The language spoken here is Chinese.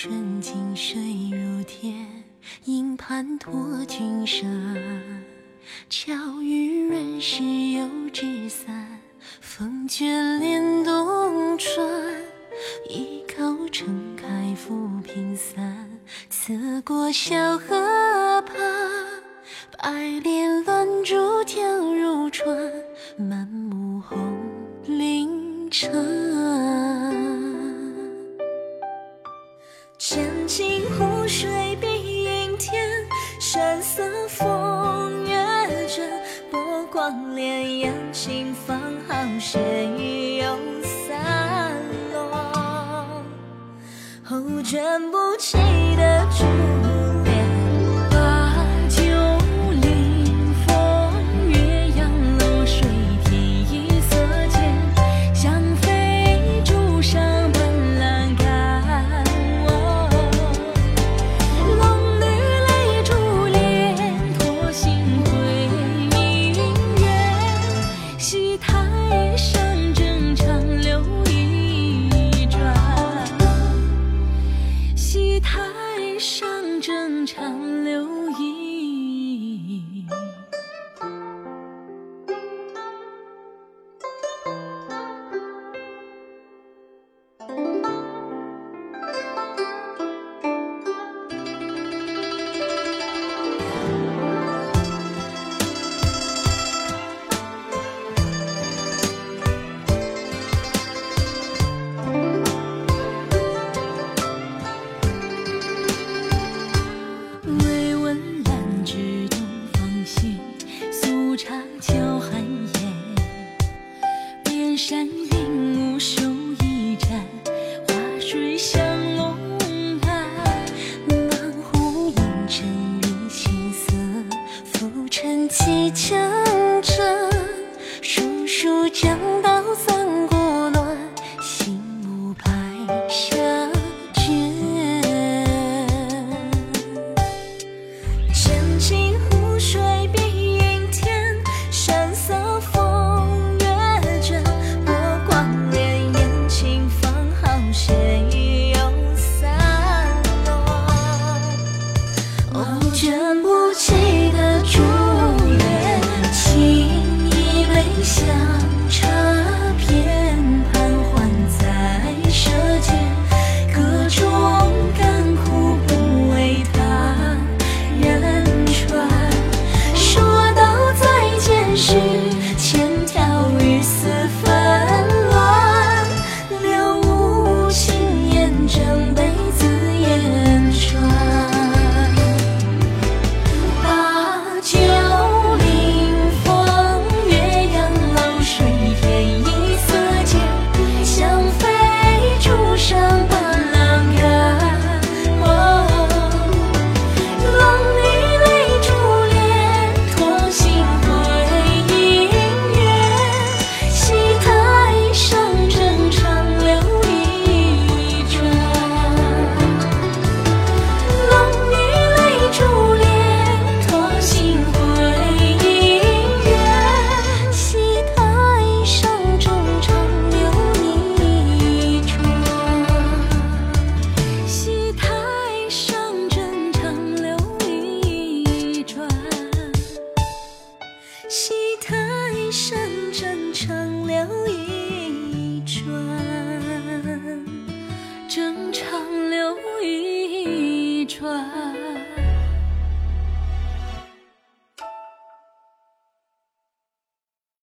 春尽水如天，影盘托君山。巧遇润湿油纸伞，风卷帘动穿。倚靠撑开浮萍伞，侧过小河畔，白莲乱珠跳入船，满目红菱成。波光潋滟，轻放好谁又散落？后卷不起上正长留一不起的祝愿，情意未消。戏台上